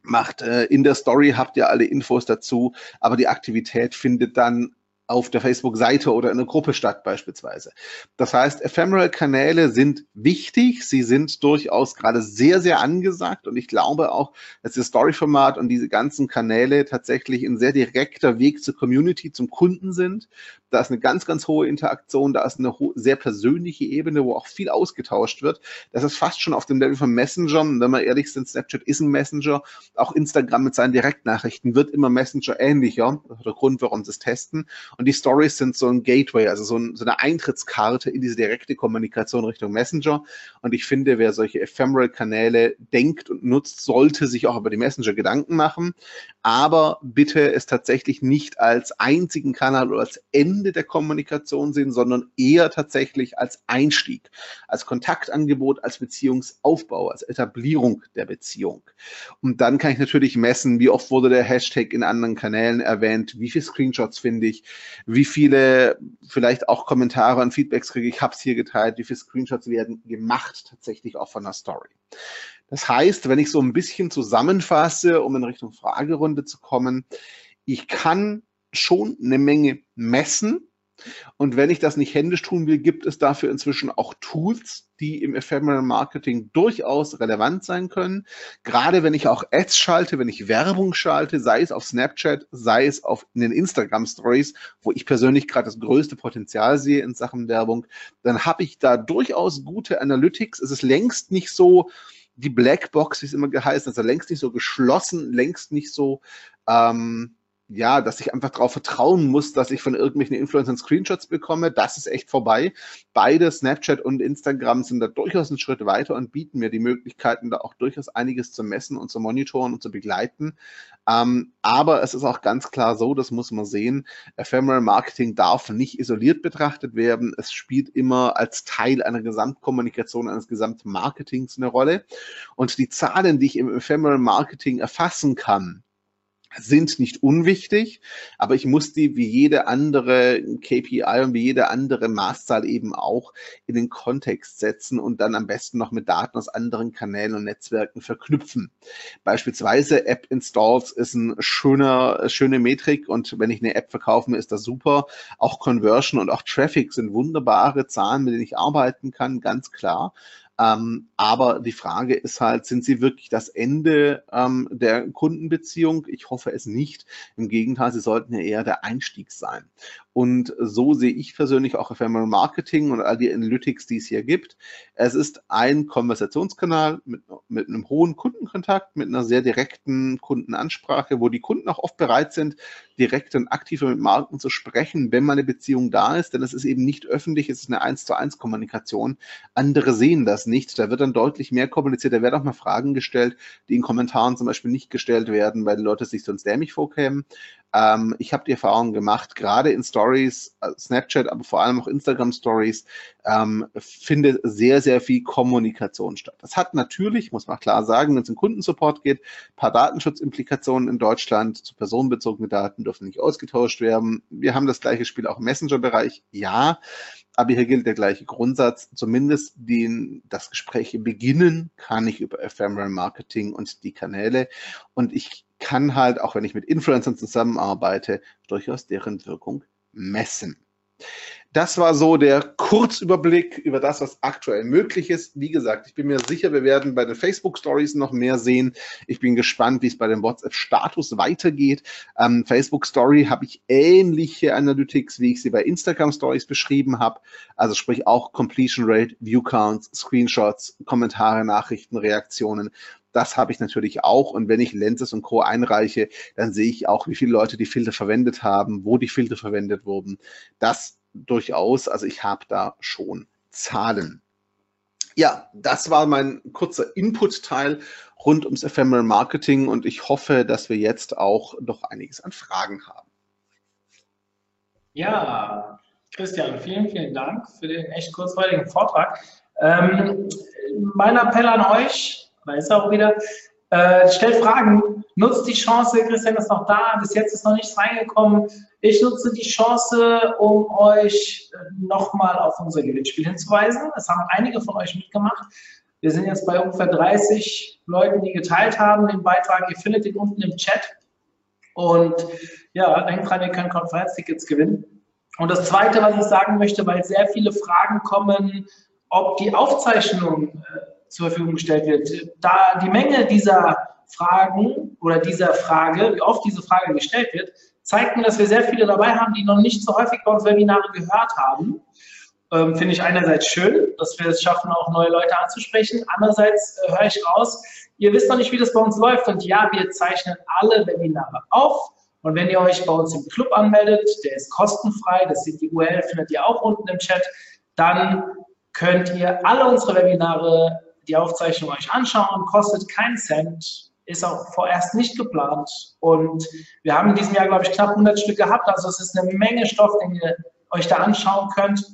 macht äh, in der Story habt ihr alle Infos dazu, aber die Aktivität findet dann auf der Facebook-Seite oder in einer Gruppe statt beispielsweise. Das heißt, Ephemeral-Kanäle sind wichtig, sie sind durchaus gerade sehr, sehr angesagt und ich glaube auch, dass das Story-Format und diese ganzen Kanäle tatsächlich ein sehr direkter Weg zur Community, zum Kunden sind. Da ist eine ganz, ganz hohe Interaktion, da ist eine sehr persönliche Ebene, wo auch viel ausgetauscht wird. Das ist fast schon auf dem Level von Messenger. Und wenn wir ehrlich sind, Snapchat ist ein Messenger. Auch Instagram mit seinen Direktnachrichten wird immer Messenger ähnlicher. Das ist der Grund, warum sie es testen. Und die Stories sind so ein Gateway, also so, ein, so eine Eintrittskarte in diese direkte Kommunikation Richtung Messenger. Und ich finde, wer solche Ephemeral-Kanäle denkt und nutzt, sollte sich auch über die Messenger Gedanken machen. Aber bitte es tatsächlich nicht als einzigen Kanal oder als Ende der Kommunikation sehen, sondern eher tatsächlich als Einstieg, als Kontaktangebot, als Beziehungsaufbau, als Etablierung der Beziehung. Und dann kann ich natürlich messen, wie oft wurde der Hashtag in anderen Kanälen erwähnt, wie viele Screenshots finde ich, wie viele vielleicht auch Kommentare und Feedbacks kriege ich, habe es hier geteilt, wie viele Screenshots werden gemacht tatsächlich auch von der Story. Das heißt, wenn ich so ein bisschen zusammenfasse, um in Richtung Fragerunde zu kommen, ich kann schon eine Menge messen, und wenn ich das nicht händisch tun will, gibt es dafür inzwischen auch Tools, die im Ephemeral Marketing durchaus relevant sein können. Gerade wenn ich auch Ads schalte, wenn ich Werbung schalte, sei es auf Snapchat, sei es auf in den Instagram Stories, wo ich persönlich gerade das größte Potenzial sehe in Sachen Werbung, dann habe ich da durchaus gute Analytics. Es ist längst nicht so, die Blackbox, wie es immer geheißen, also längst nicht so geschlossen, längst nicht so ähm, ja, dass ich einfach darauf vertrauen muss, dass ich von irgendwelchen Influencern Screenshots bekomme, das ist echt vorbei. Beide, Snapchat und Instagram, sind da durchaus einen Schritt weiter und bieten mir die Möglichkeiten, da auch durchaus einiges zu messen und zu monitoren und zu begleiten. Ähm, aber es ist auch ganz klar so, das muss man sehen, Ephemeral Marketing darf nicht isoliert betrachtet werden. Es spielt immer als Teil einer Gesamtkommunikation, eines Gesamtmarketings eine Rolle. Und die Zahlen, die ich im Ephemeral Marketing erfassen kann, sind nicht unwichtig, aber ich muss die wie jede andere KPI und wie jede andere Maßzahl eben auch in den Kontext setzen und dann am besten noch mit Daten aus anderen Kanälen und Netzwerken verknüpfen. Beispielsweise App Installs ist ein schöner, schöne Metrik und wenn ich eine App verkaufe, ist das super. Auch Conversion und auch Traffic sind wunderbare Zahlen, mit denen ich arbeiten kann, ganz klar. Ähm, aber die Frage ist halt, sind sie wirklich das Ende ähm, der Kundenbeziehung? Ich hoffe es nicht. Im Gegenteil, sie sollten ja eher der Einstieg sein. Und so sehe ich persönlich auch Ephemeral Marketing und all die Analytics, die es hier gibt. Es ist ein Konversationskanal mit, mit einem hohen Kundenkontakt, mit einer sehr direkten Kundenansprache, wo die Kunden auch oft bereit sind, direkt und aktiv mit Marken zu sprechen, wenn mal eine Beziehung da ist. Denn es ist eben nicht öffentlich, es ist eine 1 zu 1 Kommunikation. Andere sehen das nicht. Da wird dann deutlich mehr kommuniziert. Da werden auch mal Fragen gestellt, die in Kommentaren zum Beispiel nicht gestellt werden, weil die Leute sich sonst dämlich vorkämen. Ähm, ich habe die Erfahrung gemacht, gerade in Stories, äh, Snapchat, aber vor allem auch Instagram Stories, ähm, findet sehr, sehr viel Kommunikation statt. Das hat natürlich, muss man klar sagen, wenn es um Kundensupport geht, paar Datenschutzimplikationen in Deutschland zu personenbezogenen Daten dürfen nicht ausgetauscht werden. Wir haben das gleiche Spiel auch im Messenger-Bereich, ja. Aber hier gilt der gleiche Grundsatz. Zumindest den, das Gespräch beginnen kann ich über Ephemeral Marketing und die Kanäle. Und ich kann halt, auch wenn ich mit Influencern zusammenarbeite, durchaus deren Wirkung messen. Das war so der Kurzüberblick über das, was aktuell möglich ist. Wie gesagt, ich bin mir sicher, wir werden bei den Facebook Stories noch mehr sehen. Ich bin gespannt, wie es bei dem WhatsApp Status weitergeht. Ähm, Facebook Story habe ich ähnliche Analytics, wie ich sie bei Instagram Stories beschrieben habe. Also sprich auch Completion Rate, View Counts, Screenshots, Kommentare, Nachrichten, Reaktionen. Das habe ich natürlich auch. Und wenn ich Lenses und Co. einreiche, dann sehe ich auch, wie viele Leute die Filter verwendet haben, wo die Filter verwendet wurden. Das durchaus. Also ich habe da schon Zahlen. Ja, das war mein kurzer Input-Teil rund ums Ephemeral Marketing und ich hoffe, dass wir jetzt auch noch einiges an Fragen haben. Ja, Christian, vielen, vielen Dank für den echt kurzweiligen Vortrag. Ähm, mein Appell an euch, ist er auch wieder, äh, stellt Fragen, nutzt die Chance, Christian ist noch da, bis jetzt ist noch nichts reingekommen. Ich nutze die Chance, um euch äh, nochmal auf unser Gewinnspiel hinzuweisen. Es haben einige von euch mitgemacht. Wir sind jetzt bei ungefähr 30 Leuten, die geteilt haben den Beitrag. Ihr findet ihn unten im Chat. Und ja, denkt dran, ihr könnt Konferenztickets gewinnen. Und das Zweite, was ich sagen möchte, weil sehr viele Fragen kommen, ob die Aufzeichnung äh, zur Verfügung gestellt wird. Da die Menge dieser Fragen oder dieser Frage, wie oft diese Frage gestellt wird, zeigt mir, dass wir sehr viele dabei haben, die noch nicht so häufig bei uns Webinare gehört haben. Ähm, Finde ich einerseits schön, dass wir es schaffen, auch neue Leute anzusprechen. Andererseits äh, höre ich raus, ihr wisst noch nicht, wie das bei uns läuft. Und ja, wir zeichnen alle Webinare auf. Und wenn ihr euch bei uns im Club anmeldet, der ist kostenfrei, das sind die URL findet ihr auch unten im Chat, dann könnt ihr alle unsere Webinare, die Aufzeichnung euch anschauen, kostet keinen Cent ist auch vorerst nicht geplant. Und wir haben in diesem Jahr, glaube ich, knapp 100 Stück gehabt. Also es ist eine Menge Stoff, den ihr euch da anschauen könnt.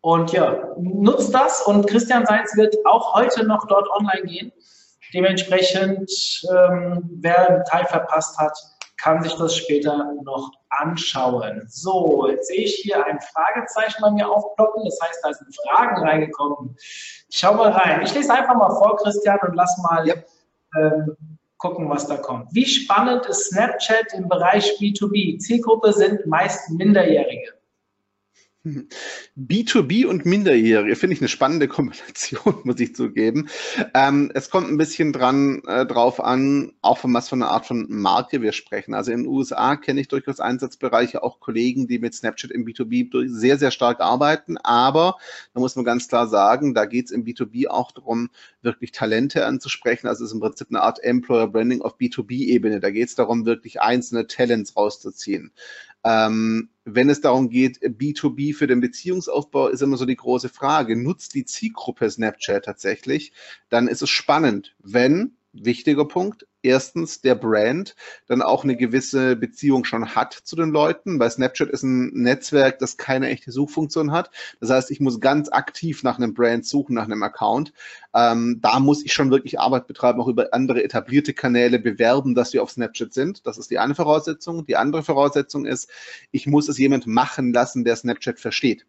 Und ja, nutzt das und Christian Seitz wird auch heute noch dort online gehen. Dementsprechend, ähm, wer einen Teil verpasst hat, kann sich das später noch anschauen. So, jetzt sehe ich hier ein Fragezeichen bei mir aufploppen. Das heißt, da sind Fragen reingekommen. Ich schau mal rein. Ich lese einfach mal vor, Christian, und lass mal yep ähm, gucken, was da kommt. Wie spannend ist Snapchat im Bereich B2B? Zielgruppe sind meist Minderjährige. B2B und Minderjährige finde ich eine spannende Kombination, [laughs] muss ich zugeben. Ähm, es kommt ein bisschen dran äh, drauf an, auch von was für eine Art von Marke wir sprechen. Also in den USA kenne ich durchaus Einsatzbereiche, auch Kollegen, die mit Snapchat im B2B sehr, sehr stark arbeiten. Aber da muss man ganz klar sagen, da geht es im B2B auch darum, wirklich Talente anzusprechen. Also es ist im Prinzip eine Art Employer Branding auf B2B-Ebene. Da geht es darum, wirklich einzelne Talents rauszuziehen. Ähm, wenn es darum geht, B2B für den Beziehungsaufbau, ist immer so die große Frage, nutzt die Zielgruppe Snapchat tatsächlich? Dann ist es spannend, wenn wichtiger Punkt. Erstens, der Brand dann auch eine gewisse Beziehung schon hat zu den Leuten, weil Snapchat ist ein Netzwerk, das keine echte Suchfunktion hat. Das heißt, ich muss ganz aktiv nach einem Brand suchen, nach einem Account. Ähm, da muss ich schon wirklich Arbeit betreiben, auch über andere etablierte Kanäle bewerben, dass wir auf Snapchat sind. Das ist die eine Voraussetzung. Die andere Voraussetzung ist, ich muss es jemand machen lassen, der Snapchat versteht.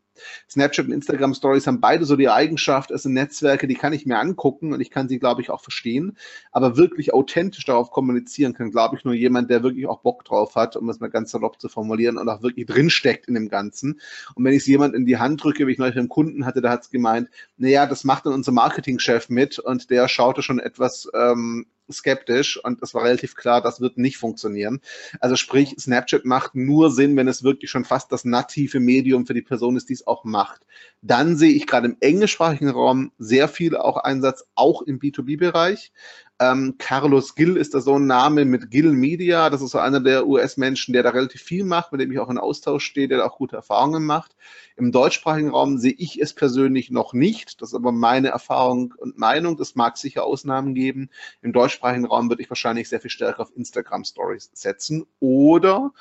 Snapchat und Instagram Stories haben beide so die Eigenschaft, es sind Netzwerke, die kann ich mir angucken und ich kann sie, glaube ich, auch verstehen. Aber wirklich authentisch darauf kommunizieren kann, glaube ich, nur jemand, der wirklich auch Bock drauf hat, um es mal ganz salopp zu formulieren und auch wirklich drinsteckt in dem Ganzen. Und wenn ich es jemand in die Hand drücke, wie ich neulich einen Kunden hatte, da hat es gemeint, naja, das macht dann unser Marketingchef mit und der schaute schon etwas ähm, skeptisch und es war relativ klar, das wird nicht funktionieren. Also sprich, Snapchat macht nur Sinn, wenn es wirklich schon fast das native Medium für die Person ist, die es auch macht. Dann sehe ich gerade im englischsprachigen Raum sehr viel auch Einsatz, auch im B2B-Bereich. Ähm, Carlos Gill ist da so ein Name mit Gill Media. Das ist so einer der US-Menschen, der da relativ viel macht, mit dem ich auch in Austausch stehe, der auch gute Erfahrungen macht. Im deutschsprachigen Raum sehe ich es persönlich noch nicht. Das ist aber meine Erfahrung und Meinung. Das mag sicher Ausnahmen geben. Im deutschsprachigen Raum würde ich wahrscheinlich sehr viel stärker auf Instagram Stories setzen. Oder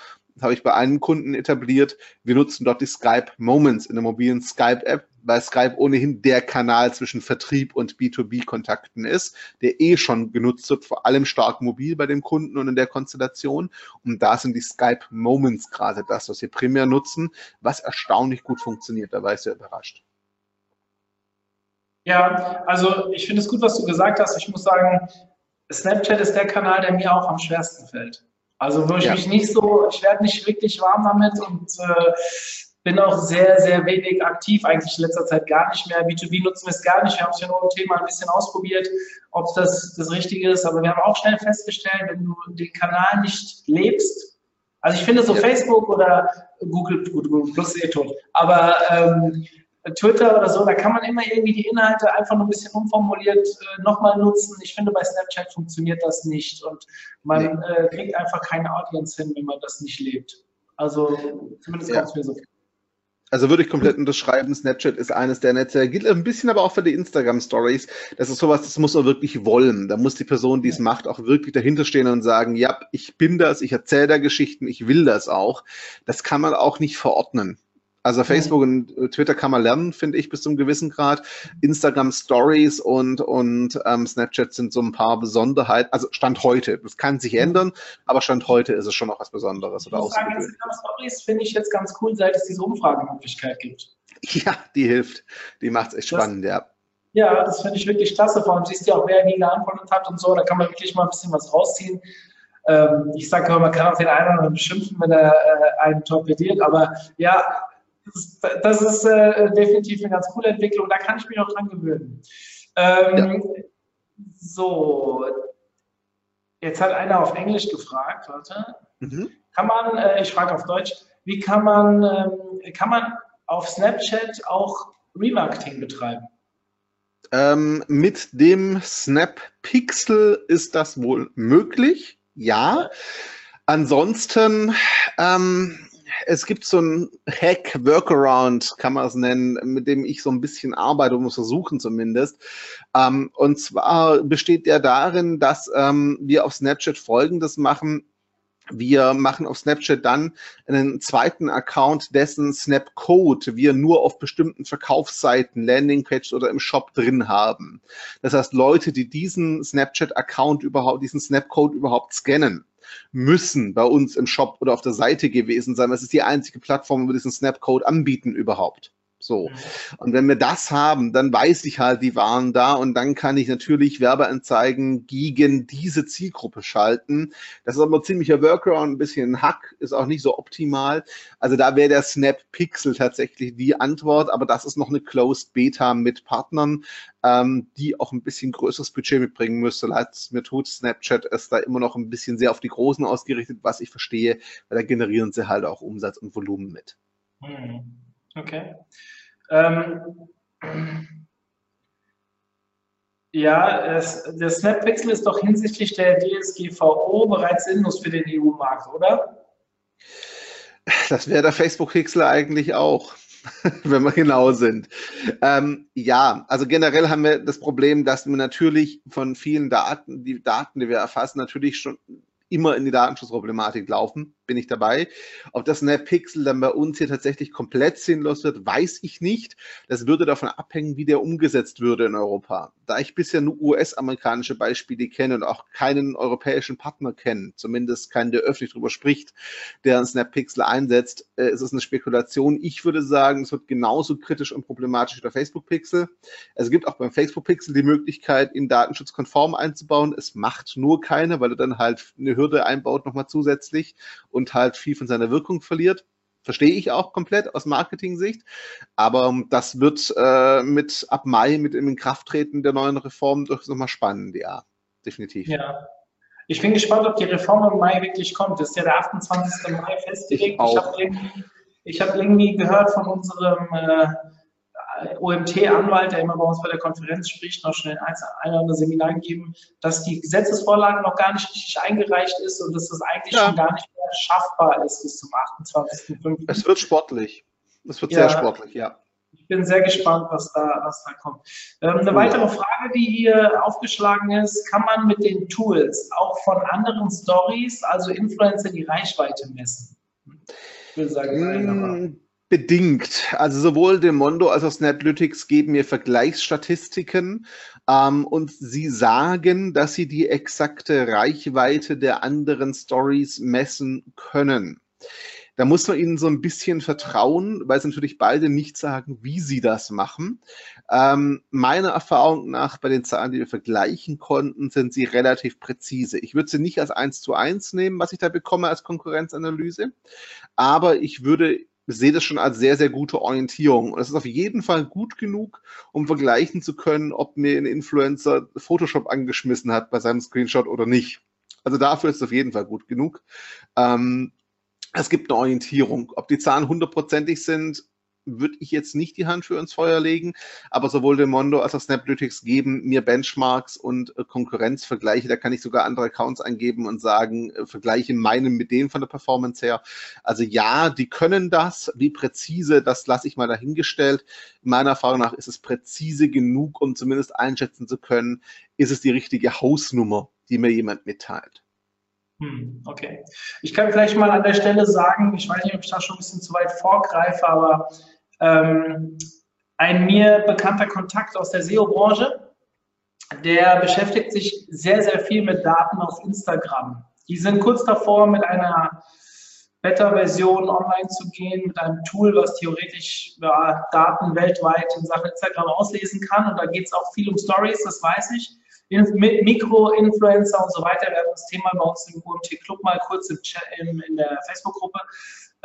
habe ich bei einem Kunden etabliert. Wir nutzen dort die Skype Moments in der mobilen Skype-App, weil Skype ohnehin der Kanal zwischen Vertrieb und B2B-Kontakten ist, der eh schon genutzt wird, vor allem stark mobil bei dem Kunden und in der Konstellation. Und da sind die Skype Moments gerade das, was wir primär nutzen, was erstaunlich gut funktioniert. Da war ich sehr überrascht. Ja, also ich finde es gut, was du gesagt hast. Ich muss sagen, Snapchat ist der Kanal, der mir auch am schwersten fällt. Also wo ich ja. mich nicht so, ich werde nicht wirklich warm damit und äh, bin auch sehr, sehr wenig aktiv, eigentlich in letzter Zeit gar nicht mehr. B2B nutzen wir es gar nicht. Wir haben es ja nur im Thema ein bisschen ausprobiert, ob das das Richtige ist. Aber wir haben auch schnell festgestellt, wenn du den Kanal nicht lebst, also ich finde so ja. Facebook oder Google, gut, Google Plus eh tot, aber ähm, Twitter oder so, da kann man immer irgendwie die Inhalte einfach nur ein bisschen umformuliert äh, nochmal nutzen. Ich finde, bei Snapchat funktioniert das nicht und man nee. äh, kriegt einfach keine Audience hin, wenn man das nicht lebt. Also zumindest ja. kommt es mir so vor. Also würde ich komplett unterschreiben, Snapchat ist eines der Netze, gilt ein bisschen aber auch für die Instagram-Stories. Das ist sowas, das muss man wirklich wollen. Da muss die Person, die es macht, auch wirklich dahinter stehen und sagen, ja, ich bin das, ich erzähle da Geschichten, ich will das auch. Das kann man auch nicht verordnen. Also Facebook und äh, Twitter kann man lernen, finde ich, bis zum gewissen Grad. Instagram Stories und, und ähm, Snapchat sind so ein paar Besonderheiten. Also Stand heute. Das kann sich ändern, aber Stand heute ist es schon noch was Besonderes. Oder ich muss sagen, Instagram Stories finde ich jetzt ganz cool, seit es diese Umfragemöglichkeit gibt. Ja, die hilft. Die macht es echt das, spannend, ja. Ja, das finde ich wirklich klasse. Vor allem siehst du ja auch, wer wie geantwortet hat und so. Da kann man wirklich mal ein bisschen was rausziehen. Ähm, ich sage immer, man kann auch den einen oder anderen beschimpfen, wenn er äh, einen torpediert, aber ja, das ist äh, definitiv eine ganz coole Entwicklung, da kann ich mich auch dran gewöhnen. Ähm, ja. So, jetzt hat einer auf Englisch gefragt, warte. Mhm. Kann man, äh, ich frage auf Deutsch, wie kann man, ähm, kann man auf Snapchat auch Remarketing betreiben? Ähm, mit dem Snap Pixel ist das wohl möglich, ja. Ansonsten, ähm, es gibt so ein Hack, Workaround, kann man es nennen, mit dem ich so ein bisschen arbeite, um es versuchen zumindest. Ähm, und zwar besteht der darin, dass ähm, wir auf Snapchat Folgendes machen. Wir machen auf Snapchat dann einen zweiten Account, dessen Snap-Code wir nur auf bestimmten Verkaufsseiten, Landingpages oder im Shop drin haben. Das heißt, Leute, die diesen Snapchat-Account überhaupt, diesen Snap-Code überhaupt scannen, müssen bei uns im Shop oder auf der Seite gewesen sein. Das ist die einzige Plattform, wo wir diesen Snap-Code anbieten überhaupt. So. Mhm. Und wenn wir das haben, dann weiß ich halt, die waren da und dann kann ich natürlich Werbeanzeigen gegen diese Zielgruppe schalten. Das ist aber ein ziemlicher Workaround, ein bisschen Hack, ist auch nicht so optimal. Also da wäre der Snap Pixel tatsächlich die Antwort, aber das ist noch eine Closed Beta mit Partnern, ähm, die auch ein bisschen größeres Budget mitbringen müsste. Leid mir tut, Snapchat ist da immer noch ein bisschen sehr auf die Großen ausgerichtet, was ich verstehe, weil da generieren sie halt auch Umsatz und Volumen mit. Hm. Okay. Ähm, ja, es, der Snap-Wechsel ist doch hinsichtlich der DSGVO bereits sinnlos für den EU-Markt, oder? Das wäre der Facebook-Pixel eigentlich auch, [laughs] wenn wir genau sind. Ähm, ja, also generell haben wir das Problem, dass wir natürlich von vielen Daten, die Daten, die wir erfassen, natürlich schon immer in die Datenschutzproblematik laufen, bin ich dabei. Ob das NetPixel dann bei uns hier tatsächlich komplett sinnlos wird, weiß ich nicht. Das würde davon abhängen, wie der umgesetzt würde in Europa. Da ich bisher nur US-amerikanische Beispiele kenne und auch keinen europäischen Partner kenne, zumindest keinen, der öffentlich darüber spricht, der ein SnapPixel einsetzt, äh, ist es eine Spekulation. Ich würde sagen, es wird genauso kritisch und problematisch wie der Facebook-Pixel. Es gibt auch beim Facebook-Pixel die Möglichkeit, ihn datenschutzkonform einzubauen. Es macht nur keine, weil er dann halt eine Hürde einbaut nochmal zusätzlich und halt viel von seiner Wirkung verliert. Verstehe ich auch komplett aus Marketing-Sicht. Aber das wird äh, mit ab Mai mit dem Inkrafttreten der neuen Reform durchaus nochmal spannend, ja, definitiv. Ja. Ich bin gespannt, ob die Reform im Mai wirklich kommt. Das ist ja der 28. Mai festgelegt. Ich, ich habe irgendwie, hab irgendwie, gehört von unserem äh, OMT-Anwalt, der immer bei uns bei der Konferenz spricht, noch in ein oder andere Seminar gegeben, dass die Gesetzesvorlage noch gar nicht richtig eingereicht ist und dass das eigentlich ja. schon gar nicht mehr schaffbar ist bis zum 28.05. Es wird sportlich. Es wird ja. sehr sportlich, ja. Ich bin sehr gespannt, was da, was da kommt. Ähm, eine weitere Frage, die hier aufgeschlagen ist, kann man mit den Tools auch von anderen Stories, also Influencer, die Reichweite messen? Ich würde sagen, nein, Bedingt. Also sowohl Demondo als auch Snaplytics geben mir Vergleichsstatistiken ähm, und sie sagen, dass sie die exakte Reichweite der anderen Stories messen können. Da muss man ihnen so ein bisschen vertrauen, weil sie natürlich beide nicht sagen, wie sie das machen. Ähm, meiner Erfahrung nach, bei den Zahlen, die wir vergleichen konnten, sind sie relativ präzise. Ich würde sie nicht als eins zu eins nehmen, was ich da bekomme als Konkurrenzanalyse, aber ich würde sehe das schon als sehr, sehr gute Orientierung. Und es ist auf jeden Fall gut genug, um vergleichen zu können, ob mir ein Influencer Photoshop angeschmissen hat bei seinem Screenshot oder nicht. Also dafür ist es auf jeden Fall gut genug. Ähm, es gibt eine Orientierung. Ob die Zahlen hundertprozentig sind, würde ich jetzt nicht die Hand für ins Feuer legen, aber sowohl Demondo als auch Snaplytics geben mir Benchmarks und äh, Konkurrenzvergleiche. Da kann ich sogar andere Accounts eingeben und sagen, äh, vergleiche meinen mit denen von der Performance her. Also ja, die können das. Wie präzise, das lasse ich mal dahingestellt. Meiner Erfahrung nach ist es präzise genug, um zumindest einschätzen zu können, ist es die richtige Hausnummer, die mir jemand mitteilt. Hm, okay. Ich kann vielleicht mal an der Stelle sagen, ich weiß nicht, ob ich da schon ein bisschen zu weit vorgreife, aber ähm, ein mir bekannter Kontakt aus der SEO-Branche, der beschäftigt sich sehr, sehr viel mit Daten auf Instagram. Die sind kurz davor, mit einer Beta-Version online zu gehen mit einem Tool, was theoretisch ja, Daten weltweit in Sachen Instagram auslesen kann. Und da geht es auch viel um Stories, das weiß ich. Mit Mikro-Influencer und so weiter. Wir das Thema bei uns im UMT Club mal kurz im in der Facebook-Gruppe.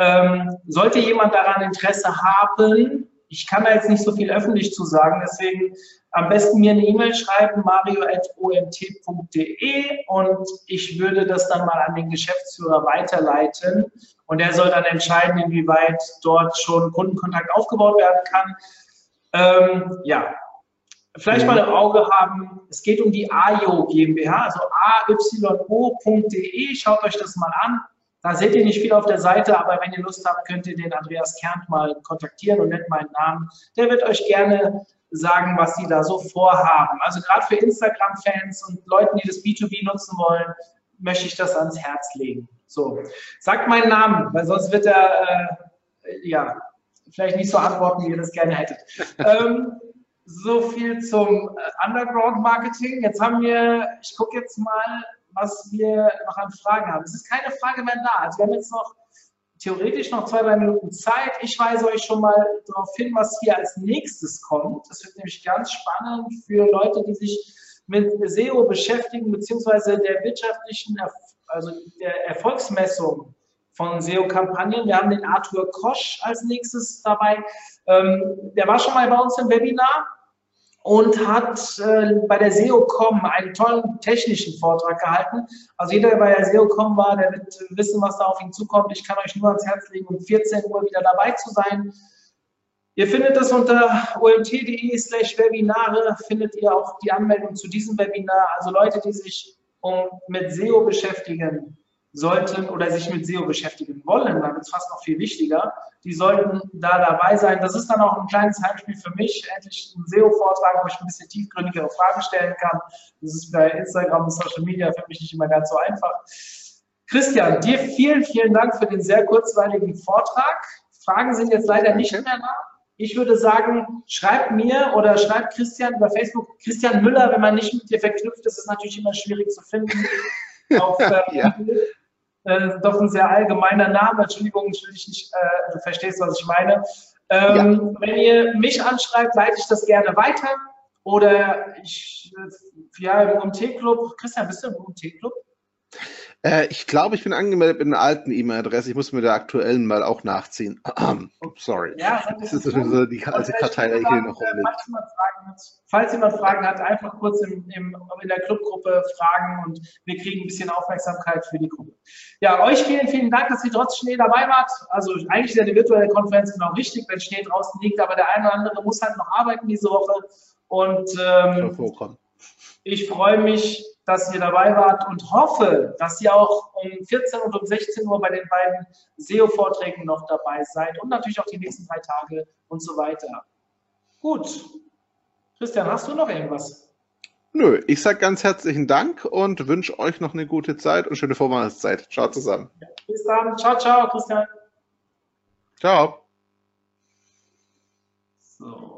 Ähm, sollte jemand daran Interesse haben, ich kann da jetzt nicht so viel öffentlich zu sagen, deswegen am besten mir eine E-Mail schreiben, mario.omt.de und ich würde das dann mal an den Geschäftsführer weiterleiten und der soll dann entscheiden, inwieweit dort schon Kundenkontakt aufgebaut werden kann. Ähm, ja, vielleicht mal im Auge haben, es geht um die AYO GmbH, also ayo.de, schaut euch das mal an. Da seht ihr nicht viel auf der Seite, aber wenn ihr Lust habt, könnt ihr den Andreas Kernt mal kontaktieren und nennt meinen Namen. Der wird euch gerne sagen, was sie da so vorhaben. Also gerade für Instagram-Fans und Leuten, die das B2B nutzen wollen, möchte ich das ans Herz legen. So, sagt meinen Namen, weil sonst wird er äh, ja vielleicht nicht so antworten, wie ihr das gerne hättet. [laughs] ähm, so viel zum Underground-Marketing. Jetzt haben wir, ich gucke jetzt mal, was wir noch an Fragen haben. Es ist keine Frage mehr da. Also wir haben jetzt noch theoretisch noch zwei, drei Minuten Zeit. Ich weise euch schon mal darauf hin, was hier als nächstes kommt. Das wird nämlich ganz spannend für Leute, die sich mit SEO beschäftigen, beziehungsweise der wirtschaftlichen, also der Erfolgsmessung von SEO-Kampagnen. Wir haben den Arthur Kosch als nächstes dabei. Ähm, der war schon mal bei uns im Webinar und hat äh, bei der SEO.com einen tollen technischen Vortrag gehalten. Also jeder, der bei der SEO.com war, der wird wissen, was da auf ihn zukommt. Ich kann euch nur ans Herz legen, um 14 Uhr wieder dabei zu sein. Ihr findet das unter omt.de slash Webinare, findet ihr auch die Anmeldung zu diesem Webinar. Also Leute, die sich um, mit SEO beschäftigen, sollten oder sich mit SEO beschäftigen wollen, dann wird es fast noch viel wichtiger, die sollten da dabei sein. Das ist dann auch ein kleines Heimspiel für mich, endlich einen SEO-Vortrag, wo ich ein bisschen tiefgründigere Fragen stellen kann. Das ist bei Instagram und Social Media für mich nicht immer ganz so einfach. Christian, dir vielen, vielen Dank für den sehr kurzweiligen Vortrag. Fragen sind jetzt leider nicht mehr da. Ich würde sagen, schreibt mir oder schreibt Christian über Facebook, Christian Müller, wenn man nicht mit dir verknüpft ist, ist natürlich immer schwierig zu finden. [laughs] Auf, äh, ja äh, doch ein sehr allgemeiner Name. Entschuldigung, ich will dich nicht, äh, du verstehst, was ich meine. Ähm, ja. Wenn ihr mich anschreibt, leite ich das gerne weiter. Oder ich, äh, ja, im UMT-Club. Christian, bist du im UMT-Club? Äh, ich glaube, ich bin angemeldet mit einer alten E-Mail-Adresse. Ich muss mit der aktuellen mal auch nachziehen. [clears throat] Sorry. Ja, das ist so die alte Kartei, die hier noch rumliegt. Falls jemand Fragen hat, falls jemand Fragen hat einfach kurz im, im, in der Clubgruppe fragen und wir kriegen ein bisschen Aufmerksamkeit für die Gruppe. Ja, euch vielen, vielen Dank, dass ihr trotz Schnee dabei wart. Also eigentlich ist ja die virtuelle Konferenz genau richtig, wenn Schnee draußen liegt, aber der eine oder andere muss halt noch arbeiten diese Woche. Und ähm, ich freue mich, dass ihr dabei wart und hoffe, dass ihr auch um 14 und um 16 Uhr bei den beiden SEO-Vorträgen noch dabei seid und natürlich auch die nächsten drei Tage und so weiter. Gut. Christian, hast du noch irgendwas? Nö, ich sage ganz herzlichen Dank und wünsche euch noch eine gute Zeit und schöne Vorweihnachtszeit. Ciao zusammen. Bis dann. Ciao, ciao, Christian. Ciao. So.